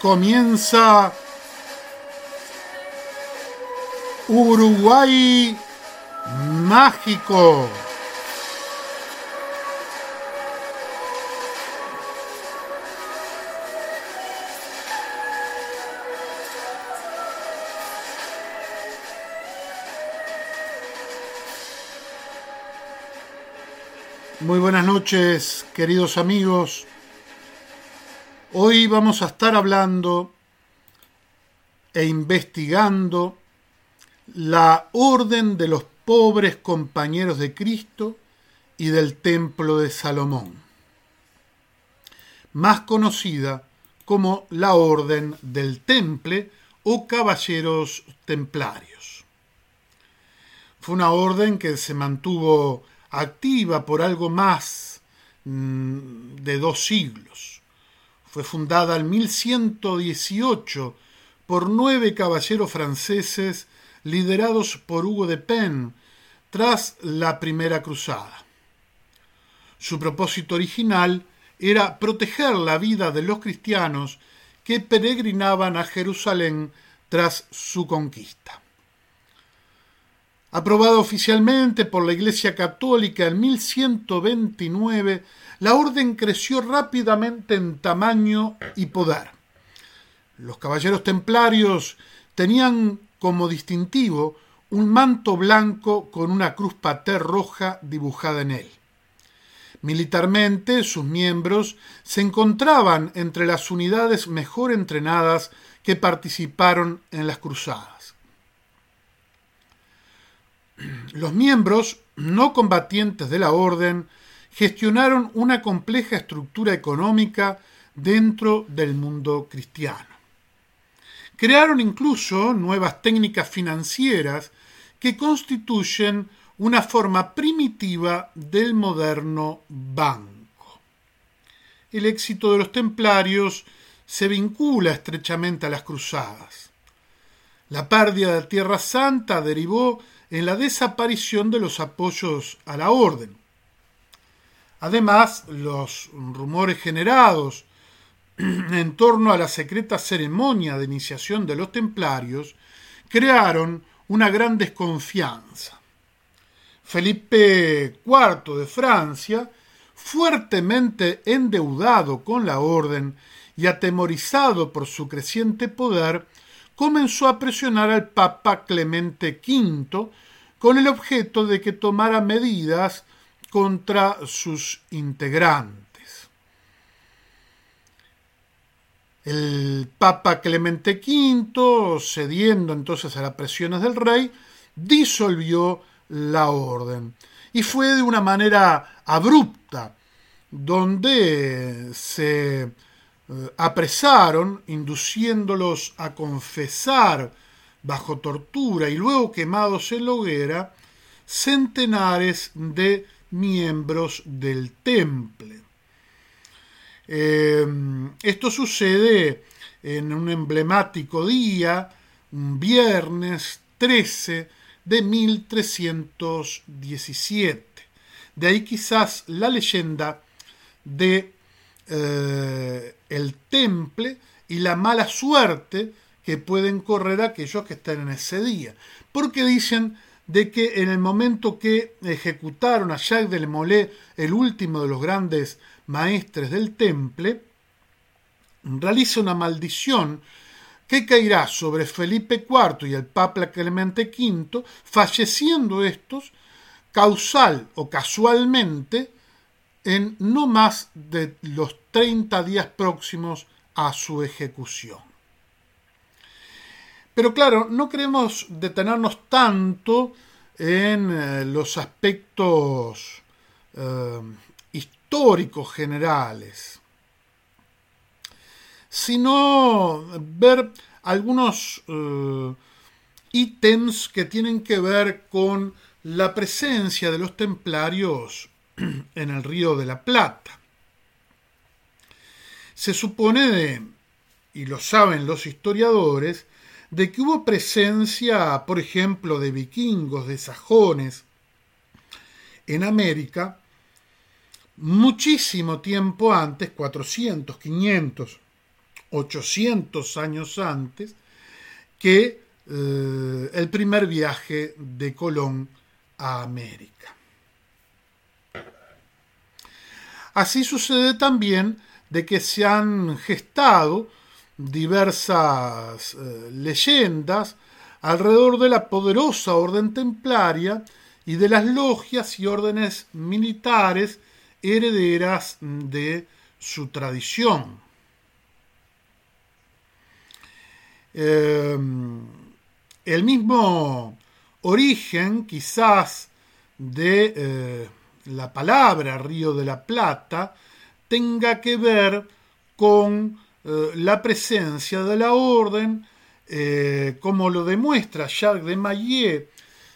Comienza Uruguay Mágico. Muy buenas noches, queridos amigos. Hoy vamos a estar hablando e investigando la orden de los pobres compañeros de Cristo y del templo de Salomón, más conocida como la orden del temple o caballeros templarios. Fue una orden que se mantuvo activa por algo más mm, de dos siglos fue fundada en 1118 por nueve caballeros franceses liderados por Hugo de Pen tras la Primera Cruzada. Su propósito original era proteger la vida de los cristianos que peregrinaban a Jerusalén tras su conquista. Aprobada oficialmente por la Iglesia Católica en 1129, la orden creció rápidamente en tamaño y poder. Los caballeros templarios tenían como distintivo un manto blanco con una cruz pater roja dibujada en él. Militarmente, sus miembros se encontraban entre las unidades mejor entrenadas que participaron en las cruzadas. Los miembros no combatientes de la orden gestionaron una compleja estructura económica dentro del mundo cristiano. Crearon incluso nuevas técnicas financieras que constituyen una forma primitiva del moderno banco. El éxito de los templarios se vincula estrechamente a las cruzadas. La pérdida de Tierra Santa derivó en la desaparición de los apoyos a la orden. Además, los rumores generados en torno a la secreta ceremonia de iniciación de los templarios crearon una gran desconfianza. Felipe IV de Francia, fuertemente endeudado con la orden y atemorizado por su creciente poder, comenzó a presionar al Papa Clemente V con el objeto de que tomara medidas contra sus integrantes. El Papa Clemente V, cediendo entonces a las presiones del rey, disolvió la orden. Y fue de una manera abrupta, donde se eh, apresaron, induciéndolos a confesar bajo tortura y luego quemados en la hoguera, centenares de miembros del temple. Em, esto sucede en un emblemático día, un viernes 13 de 1317. De ahí quizás la leyenda de eh, el temple y la mala suerte que pueden correr aquellos que están en ese día. Porque dicen de que en el momento que ejecutaron a Jacques de Molay, el último de los grandes maestres del temple, realiza una maldición que caerá sobre Felipe IV y el Papa Clemente V, falleciendo estos causal o casualmente en no más de los 30 días próximos a su ejecución. Pero claro, no queremos detenernos tanto en eh, los aspectos eh, históricos generales, sino ver algunos eh, ítems que tienen que ver con la presencia de los templarios en el río de la Plata. Se supone, y lo saben los historiadores, de que hubo presencia, por ejemplo, de vikingos, de sajones, en América, muchísimo tiempo antes, 400, 500, 800 años antes, que eh, el primer viaje de Colón a América. Así sucede también de que se han gestado diversas eh, leyendas alrededor de la poderosa orden templaria y de las logias y órdenes militares herederas de su tradición. Em, el mismo origen quizás de eh, la palabra Río de la Plata tenga que ver con eh, la presencia de la orden, eh, como lo demuestra Jacques de Maillet,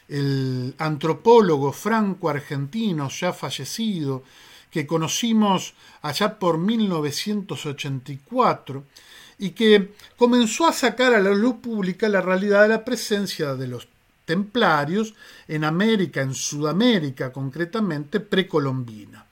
el antropólogo franco-argentino ya fallecido, que conocimos allá por 1984, y que comenzó a sacar a la luz pública la realidad de la presencia de los templarios en América, en Sudamérica concretamente, precolombina.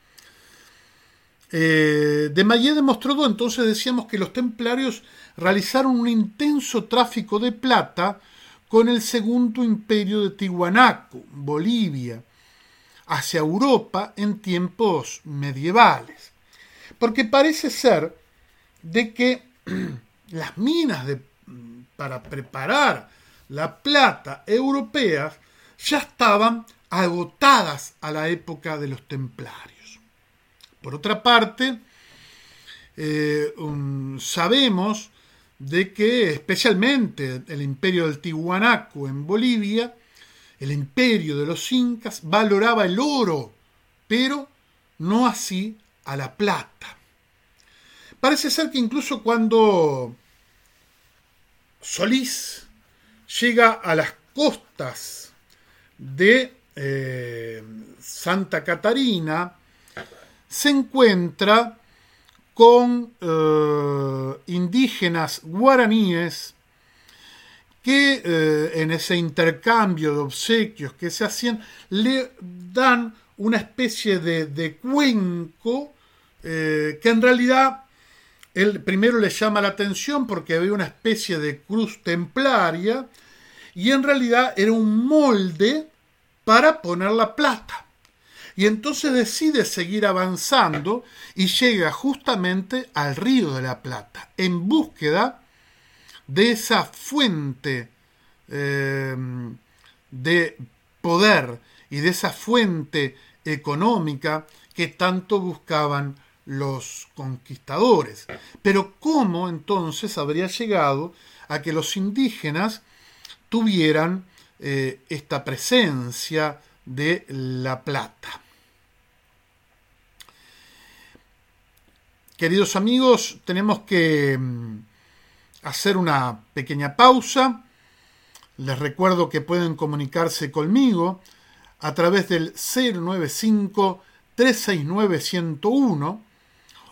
Eh, de Mayé demostró entonces, decíamos que los templarios realizaron un intenso tráfico de plata con el segundo imperio de Tihuanaco, Bolivia, hacia Europa en tiempos medievales. Porque parece ser de que las minas de, para preparar la plata europeas ya estaban agotadas a la época de los templarios. Por otra parte, eh, sabemos de que especialmente el imperio del Tihuanaco en Bolivia, el imperio de los incas, valoraba el oro, pero no así a la plata. Parece ser que incluso cuando Solís llega a las costas de eh, Santa Catarina, se encuentra con eh, indígenas guaraníes que eh, en ese intercambio de obsequios que se hacían le dan una especie de, cuenco que en realidad él primero le llama la atención porque había una especie de cruz templaria y en realidad era un molde para poner la plata. Y entonces decide seguir avanzando y llega justamente al río de la Plata en búsqueda de esa fuente em, de poder y de esa fuente económica que tanto buscaban los conquistadores. Pero ¿cómo entonces habría llegado a que los indígenas tuvieran eh, esta presencia de la plata? Queridos amigos, tenemos que mm, hacer una pequeña pausa. Les recuerdo que pueden comunicarse conmigo a través del 095 369 101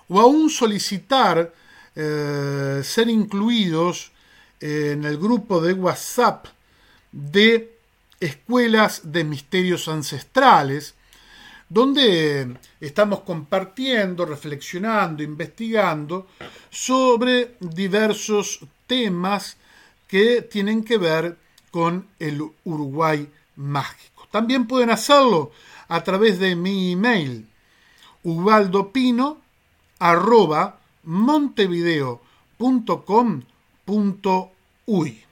o aún solicitar eh, ser incluidos en el grupo de WhatsApp de escuelas de misterios ancestrales, donde estamos compartiendo, reflexionando, investigando sobre diversos temas que tienen que ver con el Uruguay mágico. También pueden hacerlo a través de mi email, ubaldopino arroba montevideo.com.uy.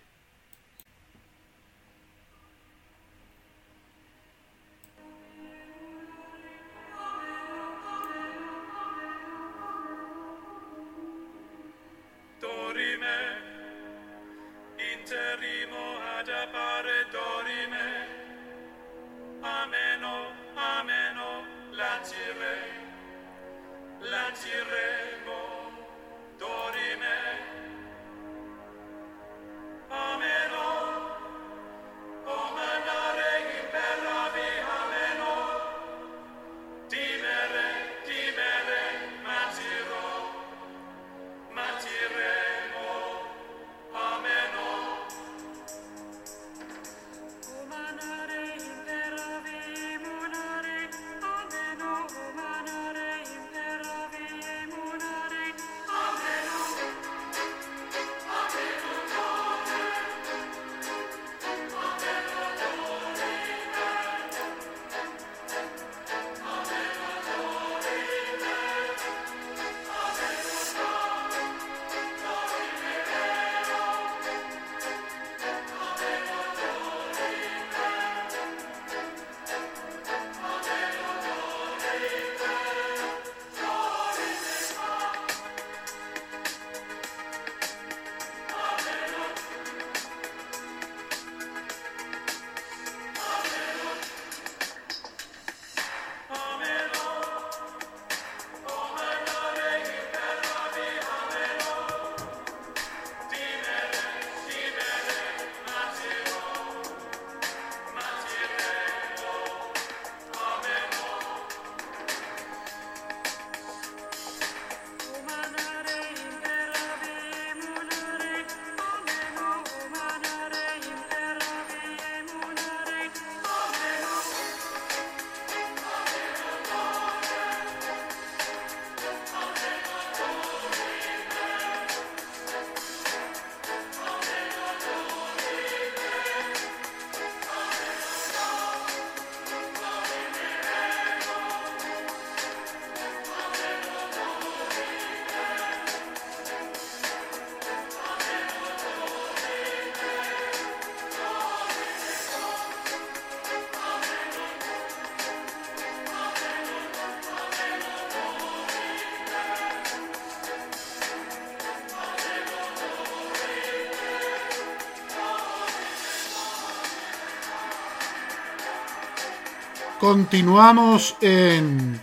Continuamos en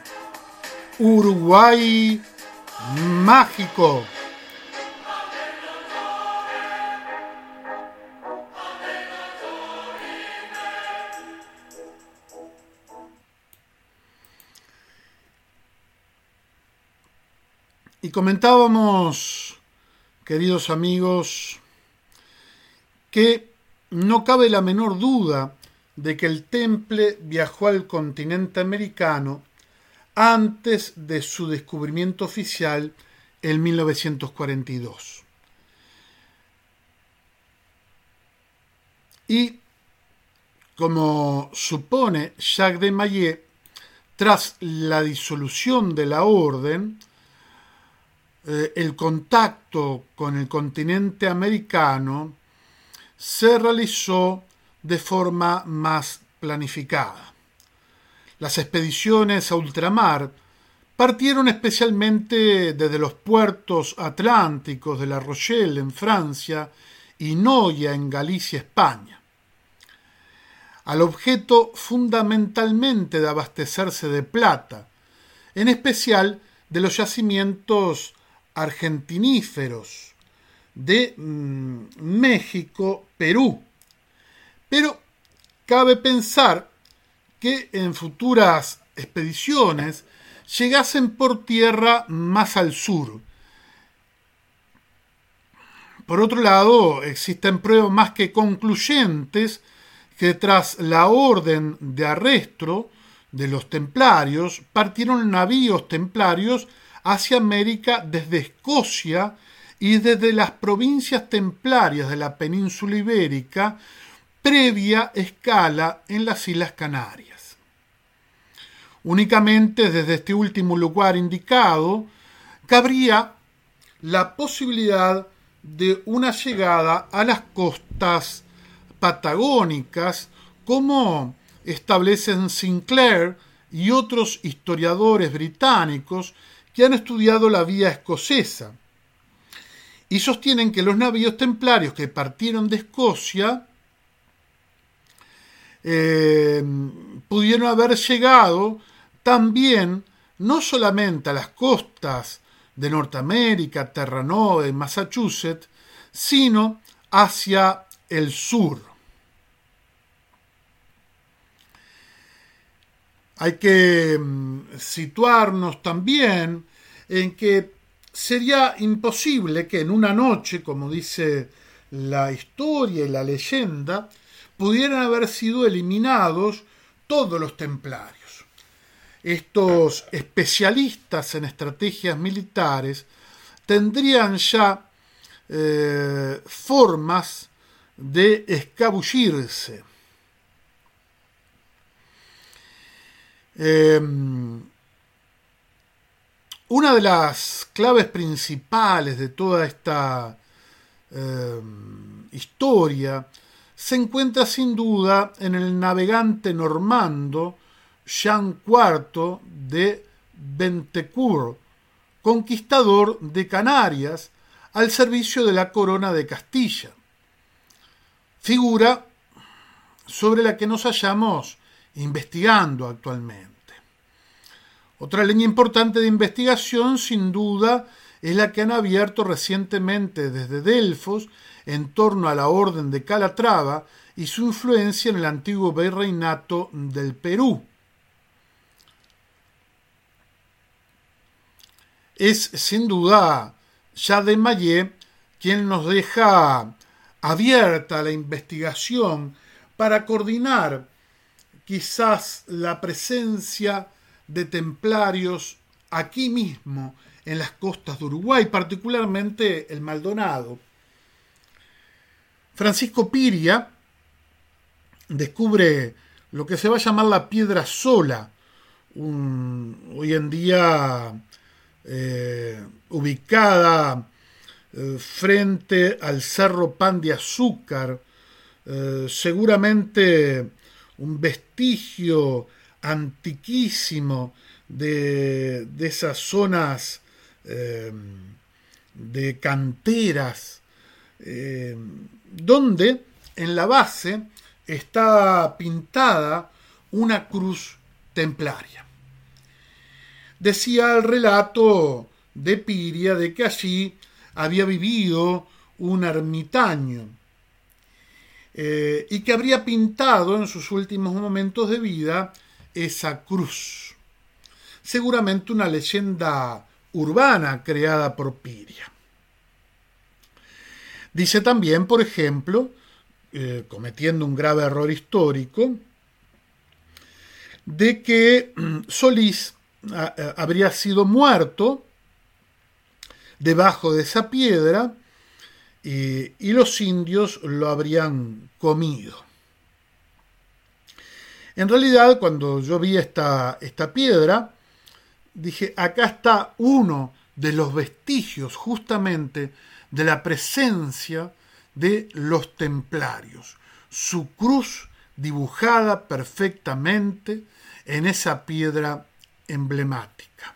Uruguay Mágico. Y comentábamos, queridos amigos, que no cabe la menor duda de que el temple viajó al continente americano antes de su descubrimiento oficial en 1942. Y, como supone Jacques de Maillet, tras la disolución de la orden, eh, el contacto con el continente americano se realizó de forma más planificada. Las expediciones a ultramar partieron especialmente desde los puertos atlánticos de La Rochelle en Francia y Noya en Galicia, España, al objeto fundamentalmente de abastecerse de plata, en especial de los yacimientos argentiníferos de mm, México, Perú, pero cabe pensar que en futuras expediciones llegasen por tierra más al sur. Por otro lado, existen pruebas más que concluyentes que tras la orden de arresto de los templarios partieron navíos templarios hacia América desde Escocia y desde las provincias templarias de la península ibérica previa escala en las Islas Canarias. Únicamente desde este último lugar indicado cabría la posibilidad de una llegada a las costas patagónicas como establecen Sinclair y otros historiadores británicos que han estudiado la vía escocesa y sostienen que los navíos templarios que partieron de Escocia eh, pudieron haber llegado también no solamente a las costas de Norteamérica, Terranova y Massachusetts, sino hacia el sur. Hay que mm, situarnos también en que sería imposible que en una noche, como dice la historia y la leyenda, pudieran haber sido eliminados todos los templarios. Estos especialistas en estrategias militares tendrían ya eh, formas de escabullirse. Em, una de las claves principales de toda esta em, historia se encuentra sin duda en el navegante normando Jean IV de Bentecourt, conquistador de Canarias al servicio de la corona de Castilla. Figura sobre la que nos hallamos investigando actualmente. Otra línea importante de investigación, sin duda, es la que han abierto recientemente desde Delfos en torno a la Orden de Calatrava y su influencia en el antiguo virreinato del Perú. Es sin duda ya de Mayé quien nos deja abierta la investigación para coordinar quizás la presencia de templarios aquí mismo en las costas de Uruguay, particularmente el Maldonado. Francisco Piria descubre lo que se va a llamar la piedra sola, hoy en día eh, ubicada eh, frente al Cerro Pan de Azúcar, eh, seguramente un vestigio antiquísimo de, de esas zonas de canteras, donde en la base está pintada una cruz templaria. Decía el relato de Piria de que allí había vivido un ermitaño eh, y que habría pintado en sus últimos momentos de vida esa cruz. Seguramente una leyenda urbana creada por Piria. Dice también, por ejemplo, eh, cometiendo un grave error histórico, de que mm, Solís habría sido muerto debajo de esa piedra y, los indios lo habrían comido. En realidad, cuando yo vi esta, esta piedra, dije, acá está uno de los vestigios justamente de la presencia de los templarios. Su cruz dibujada perfectamente en esa piedra emblemática.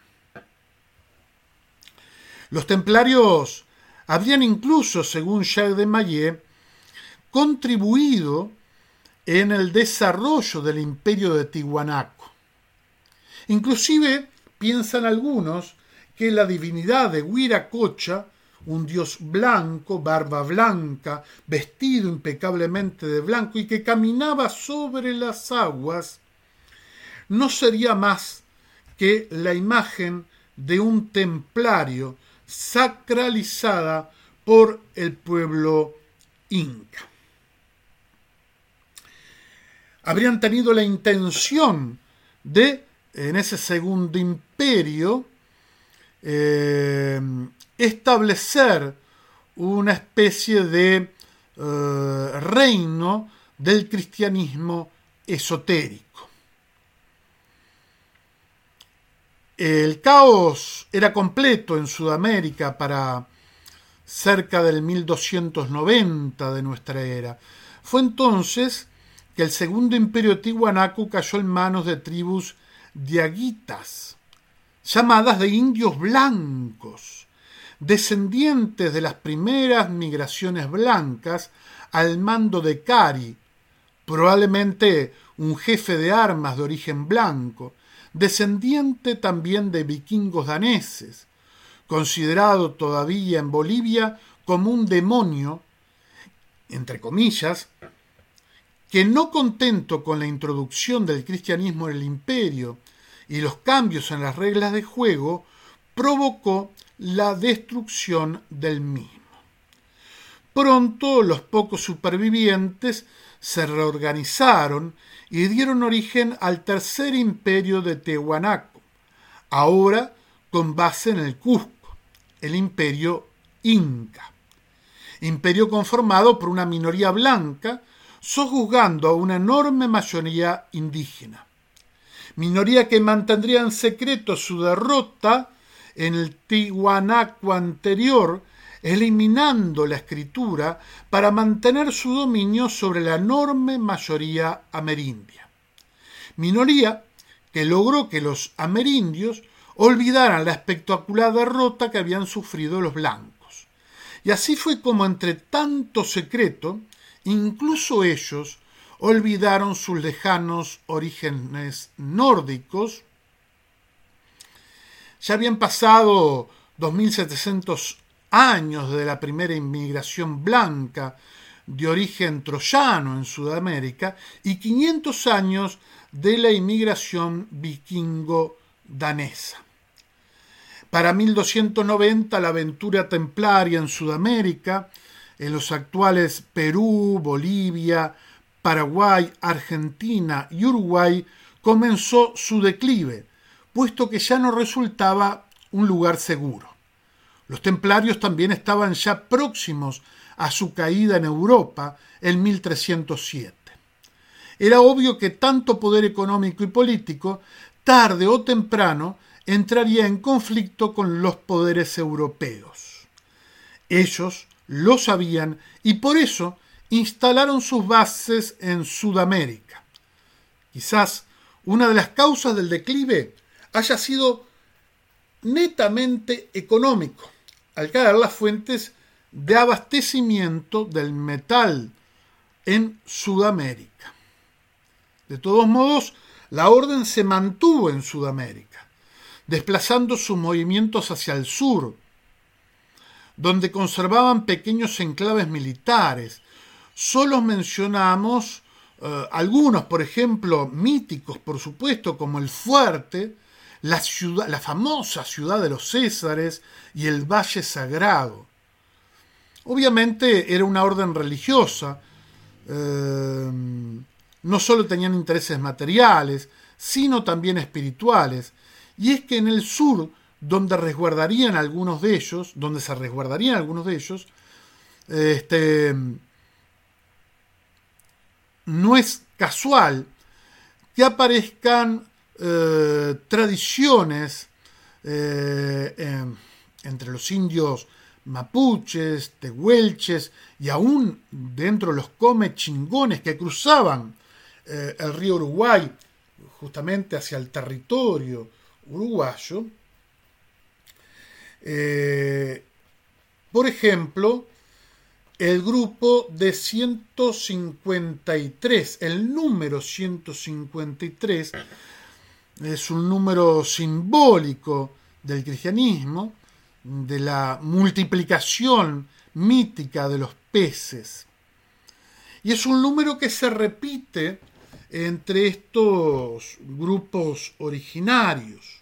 Los templarios habrían incluso, según Jacques de Maillet, contribuido en el desarrollo del imperio de Tihuanaco. Inclusive piensan algunos que la divinidad de Huiracocha, un dios blanco, barba blanca, vestido impecablemente de blanco y que caminaba sobre las aguas, no sería más que la imagen de un templario sacralizada por el pueblo inca. Habrían tenido la intención de, en ese segundo imperio, eh, establecer una especie de eh, reino del cristianismo esotérico. El caos era completo en Sudamérica para cerca del 1290 de nuestra era. Fue entonces que el segundo imperio tihuanaco cayó en manos de tribus diaguitas, llamadas de indios blancos, descendientes de las primeras migraciones blancas al mando de Cari, probablemente un jefe de armas de origen blanco, descendiente también de vikingos daneses, considerado todavía en Bolivia como un demonio, entre comillas, que no contento con la introducción del cristianismo en el imperio y los cambios en las reglas de juego, provocó la destrucción del mismo. Pronto los pocos supervivientes se reorganizaron y dieron origen al tercer imperio de Tehuanaco, ahora con base en el Cusco, el imperio Inca. Imperio conformado por una minoría blanca sojuzgando a una enorme mayoría indígena. Minoría que mantendría en secreto su derrota en el Tihuanaco anterior, eliminando la escritura para mantener su dominio sobre la enorme mayoría amerindia. Minoría que logró que los amerindios olvidaran la espectacular derrota que habían sufrido los blancos. Y así fue como entre tanto secreto, incluso ellos olvidaron sus lejanos orígenes nórdicos. Ya habían pasado 2700 años de la primera inmigración blanca de origen troyano en Sudamérica y 500 años de la inmigración vikingo danesa. Para 1290 la aventura templaria en Sudamérica, en los actuales Perú, Bolivia, Paraguay, Argentina y Uruguay, comenzó su declive, puesto que ya no resultaba un lugar seguro. Los templarios también estaban ya próximos a su caída en Europa en 1307. Era obvio que tanto poder económico y político, tarde o temprano, entraría en conflicto con los poderes europeos. Ellos lo sabían y por eso instalaron sus bases en Sudamérica. Quizás una de las causas del declive haya sido netamente económico al caer las fuentes de abastecimiento del metal en Sudamérica. De todos modos, la orden se mantuvo en Sudamérica, desplazando sus movimientos hacia el sur, donde conservaban pequeños enclaves militares. Solo mencionamos eh, algunos, por ejemplo, míticos, por supuesto, como el Fuerte, la, ciudad, la famosa ciudad de los Césares y el Valle Sagrado. Obviamente era una orden religiosa, eh, no solo tenían intereses materiales, sino también espirituales, y es que en el sur, donde resguardarían algunos de ellos, donde se resguardarían algunos de ellos, este, no es casual que aparezcan eh, tradiciones eh, entre los indios mapuches, tehuelches y aún dentro de los come chingones que cruzaban eh, el río Uruguay justamente hacia el territorio uruguayo. por ejemplo, el grupo de 153, el número 153, es un número simbólico del cristianismo, de la multiplicación mítica de los peces. Y es un número que se repite entre estos grupos originarios.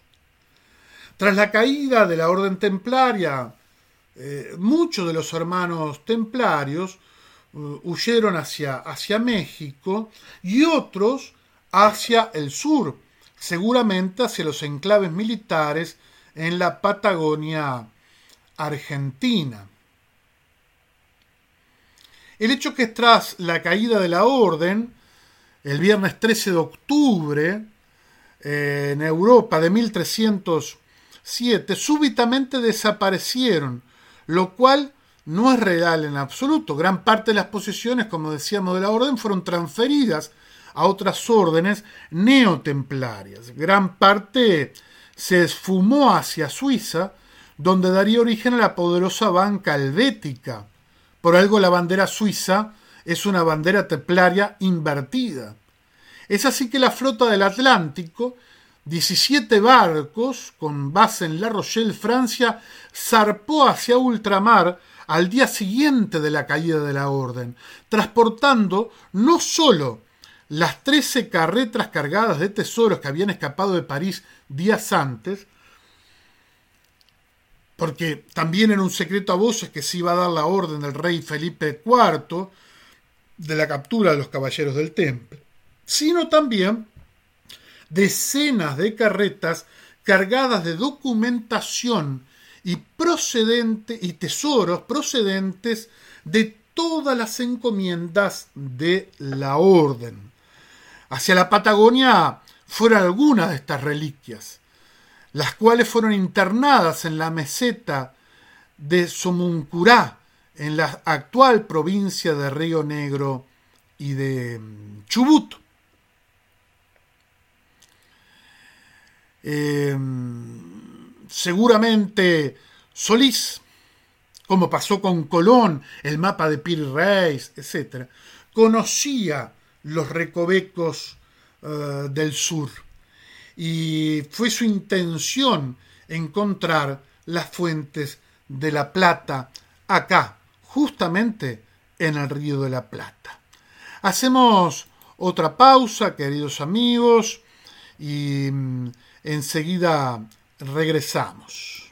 Tras la caída de la orden templaria, eh, muchos de los hermanos templarios eh, huyeron hacia, hacia México y otros hacia el sur, seguramente hacia los enclaves militares en la Patagonia argentina. El hecho que tras la caída de la orden, el viernes 13 de octubre, eh, en Europa de 1307, súbitamente desaparecieron, lo cual no es real en absoluto. Gran parte de las posesiones, como decíamos, de la orden fueron transferidas a otras órdenes neotemplarias. Gran parte se esfumó hacia Suiza, donde daría origen a la poderosa banca helvética. Por algo la bandera suiza es una bandera templaria invertida. Es así que la flota del Atlántico 17 barcos con base en La Rochelle, Francia, zarpó hacia ultramar al día siguiente de la caída de la orden, transportando no solo las 13 carretas cargadas de tesoros que habían escapado de París días antes, porque también era un secreto a voces que se iba a dar la orden del rey Felipe IV de la captura de los caballeros del Temple, sino también decenas de carretas cargadas de documentación y procedente y tesoros procedentes de todas las encomiendas de la orden. Hacia la Patagonia fueron algunas de estas reliquias, las cuales fueron internadas en la meseta de Somuncurá, en la actual provincia de Río Negro y de mm, Chubut. Em, seguramente Solís, como pasó con Colón, el mapa de Piri Reis, etc., conocía los recovecos eh, del sur y fue su intención encontrar las fuentes de la plata acá, justamente en el río de la Plata. Hacemos otra pausa, queridos amigos, y mm, enseguida regresamos.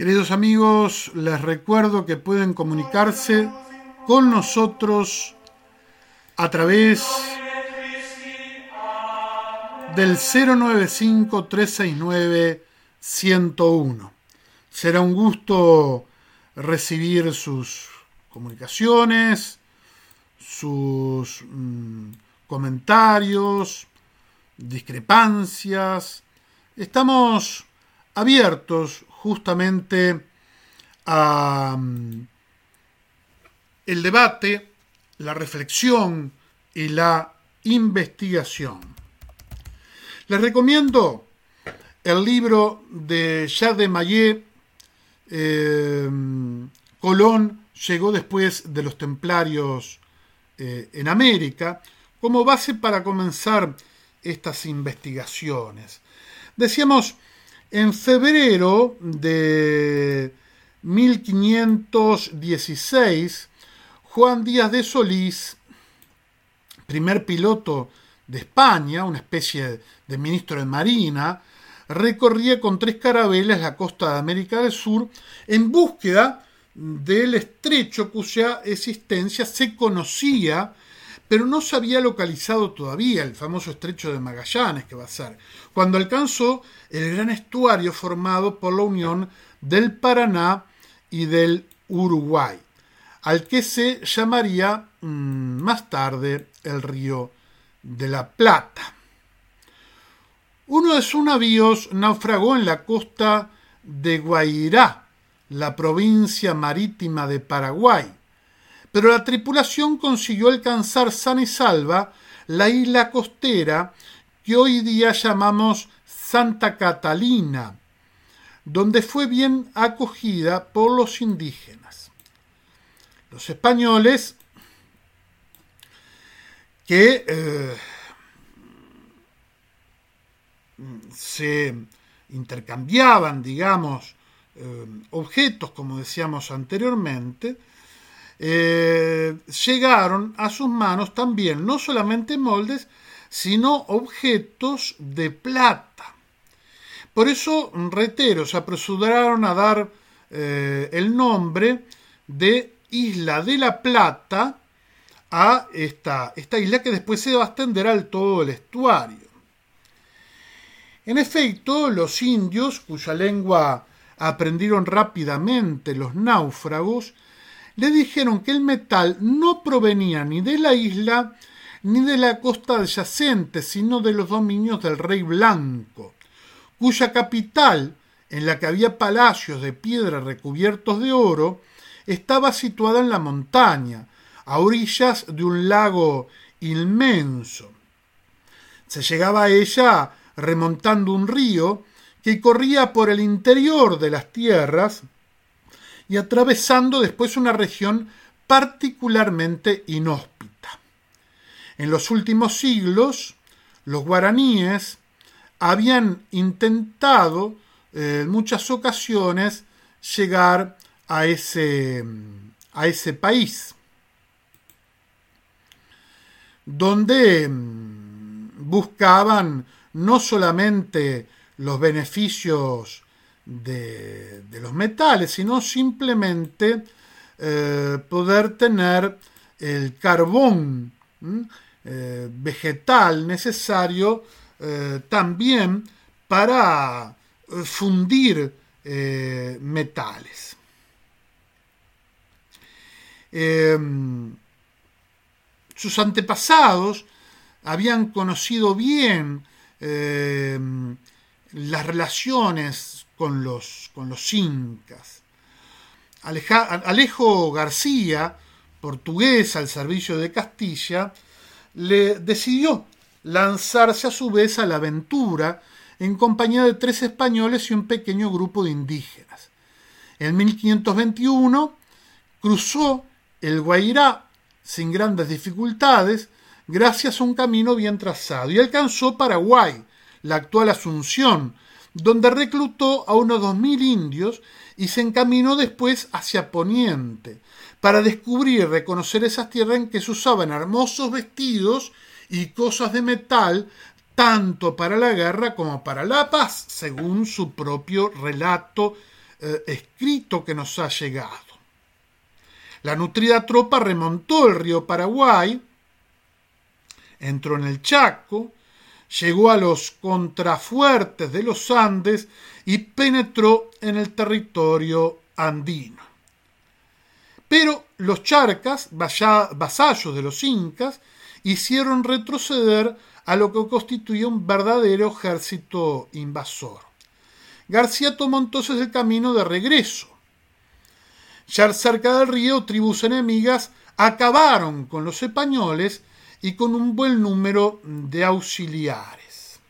Queridos amigos, les recuerdo que pueden comunicarse con nosotros a través del 095-369-101. Será un gusto recibir sus comunicaciones, sus mm, comentarios, discrepancias. Estamos abiertos justamente a mm, el debate, la reflexión y la investigación. Les recomiendo el libro de Jacques de Maillet, eh, Colón llegó después de los templarios eh, en América, como base para comenzar estas investigaciones. Decíamos, en febrero de 1516, Juan Díaz de Solís, primer piloto de España, una especie de ministro de Marina, recorría con tres carabelas la costa de América del Sur en búsqueda del estrecho cuya existencia se conocía pero no se había localizado todavía el famoso estrecho de Magallanes que va a ser, cuando alcanzó el gran estuario formado por la unión del Paraná y del Uruguay, al que se llamaría mm, más tarde el río de la Plata. Uno de sus navíos naufragó en la costa de Guairá, la provincia marítima de Paraguay, pero la tripulación consiguió alcanzar sana y salva la isla costera que hoy día llamamos Santa Catalina, donde fue bien acogida por los indígenas. Los españoles que eh, se intercambiaban, digamos, eh, objetos, como decíamos anteriormente, eh, llegaron a sus manos también no solamente moldes, sino objetos de plata. Por eso reteros se apresuraron a dar eh, el nombre de Isla de la Plata a esta, esta isla que después se va a extender al todo el estuario. En efecto, los indios, cuya lengua aprendieron rápidamente los náufragos, le dijeron que el metal no provenía ni de la isla ni de la costa adyacente, sino de los dominios del rey blanco, cuya capital, en la que había palacios de piedra recubiertos de oro, estaba situada en la montaña, a orillas de un lago inmenso. Se llegaba a ella remontando un río que corría por el interior de las tierras y atravesando después una región particularmente inhóspita. En los últimos siglos, los guaraníes habían intentado eh, en muchas ocasiones llegar a ese, a ese país, donde mm, buscaban no solamente los beneficios de, los metales, sino simplemente eh, poder tener el carbón eh, vegetal necesario eh, también para fundir metales. Em, sus antepasados habían conocido bien em, las relaciones con los, con los incas. Alejo García, portugués al servicio de Castilla, le decidió lanzarse a su vez a la aventura en compañía de tres españoles y un pequeño grupo de indígenas. En 1521 cruzó el Guairá sin grandes dificultades gracias a un camino bien trazado y alcanzó Paraguay, la actual Asunción, donde reclutó a unos dos mil indios y se encaminó después hacia Poniente, para descubrir y reconocer esas tierras en que se usaban hermosos vestidos y cosas de metal, tanto para la guerra como para la paz, según su propio relato eh, escrito que nos ha llegado. La nutrida tropa remontó el río Paraguay, entró en el Chaco, llegó a los contrafuertes de los Andes y penetró en el territorio andino. Pero los charcas, vasallos de los incas, hicieron retroceder a lo que constituía un verdadero ejército invasor. García tomó entonces el camino de regreso. Ya cerca del río, tribus enemigas acabaron con los españoles y con un buen número de auxiliares.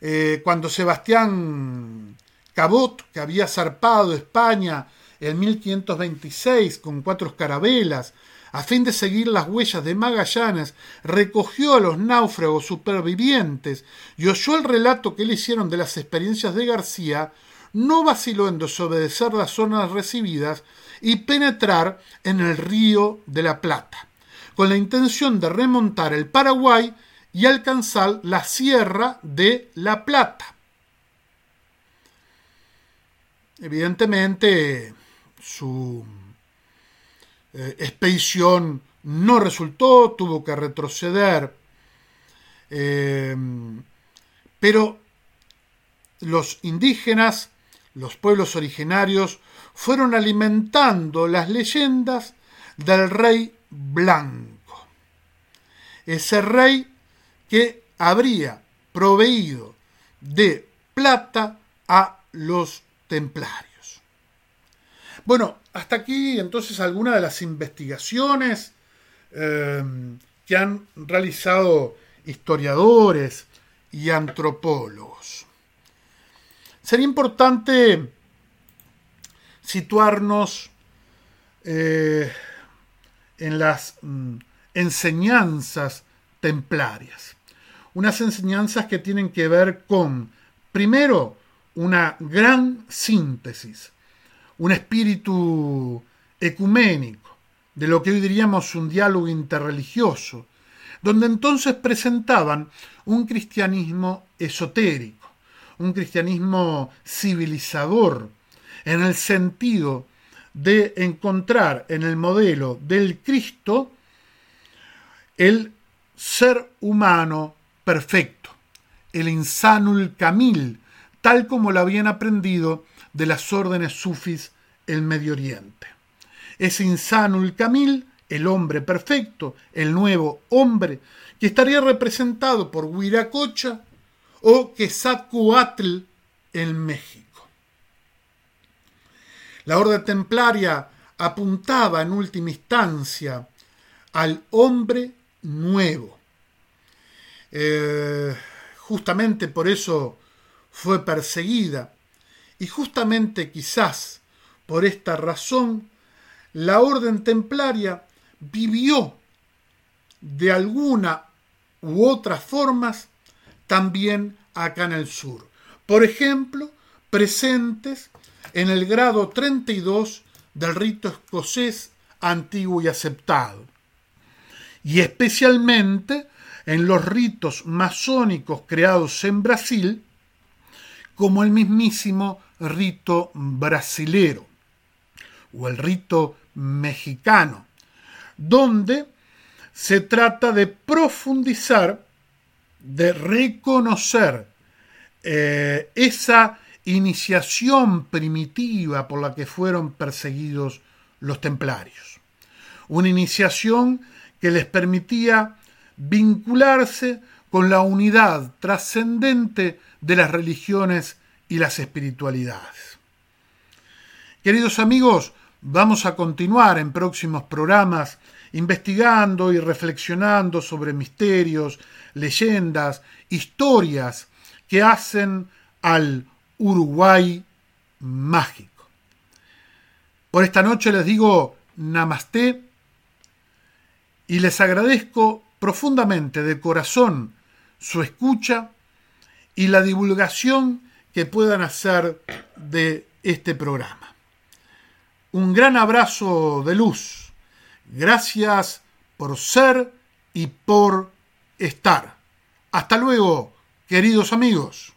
Eh, cuando Sebastián Cabot, que había zarpado España en 1526 con cuatro escarabelas, a fin de seguir las huellas de Magallanes, recogió a los náufragos supervivientes y oyó el relato que le hicieron de las experiencias de García, no vaciló en desobedecer las zonas recibidas y penetrar en el río de la Plata, con la intención de remontar el Paraguay y alcanzar la sierra de La Plata. Evidentemente, su eh, expedición no resultó, tuvo que retroceder, eh, pero los indígenas, los pueblos originarios, fueron alimentando las leyendas del rey blanco. Ese rey que habría proveído de plata a los templarios. Bueno, hasta aquí entonces algunas de las investigaciones eh, que han realizado historiadores y antropólogos. Sería importante situarnos eh, en las mm, enseñanzas templarias. Unas enseñanzas que tienen que ver con, primero, una gran síntesis un espíritu ecuménico, de lo que hoy diríamos un diálogo interreligioso, donde entonces presentaban un cristianismo esotérico, un cristianismo civilizador, en el sentido de encontrar en el modelo del Cristo el ser humano perfecto, el insanul camil, tal como lo habían aprendido de las órdenes sufis el Medio Oriente. Es Insanul Camil, el hombre perfecto, el nuevo hombre, que estaría representado por Huiracocha o Quetzalcoatl en México. La orden templaria apuntaba en última instancia al hombre nuevo. Eh, justamente por eso fue perseguida y justamente quizás por esta razón, la orden templaria vivió de alguna u otras formas también acá en el sur. Por ejemplo, presentes en el grado 32 del rito escocés antiguo y aceptado, y especialmente en los ritos masónicos creados en Brasil, como el mismísimo rito brasilero o el rito mexicano, donde se trata de profundizar, de reconocer eh, esa iniciación primitiva por la que fueron perseguidos los templarios. Una iniciación que les permitía vincularse con la unidad trascendente de las religiones y las espiritualidades. Queridos amigos, vamos a continuar en próximos programas investigando y reflexionando sobre misterios, leyendas, historias que hacen al Uruguay mágico. Por esta noche les digo namaste y les agradezco profundamente de corazón su escucha y la divulgación que puedan hacer de este programa. Un gran abrazo de luz. Gracias por ser y por estar. Hasta luego, queridos amigos.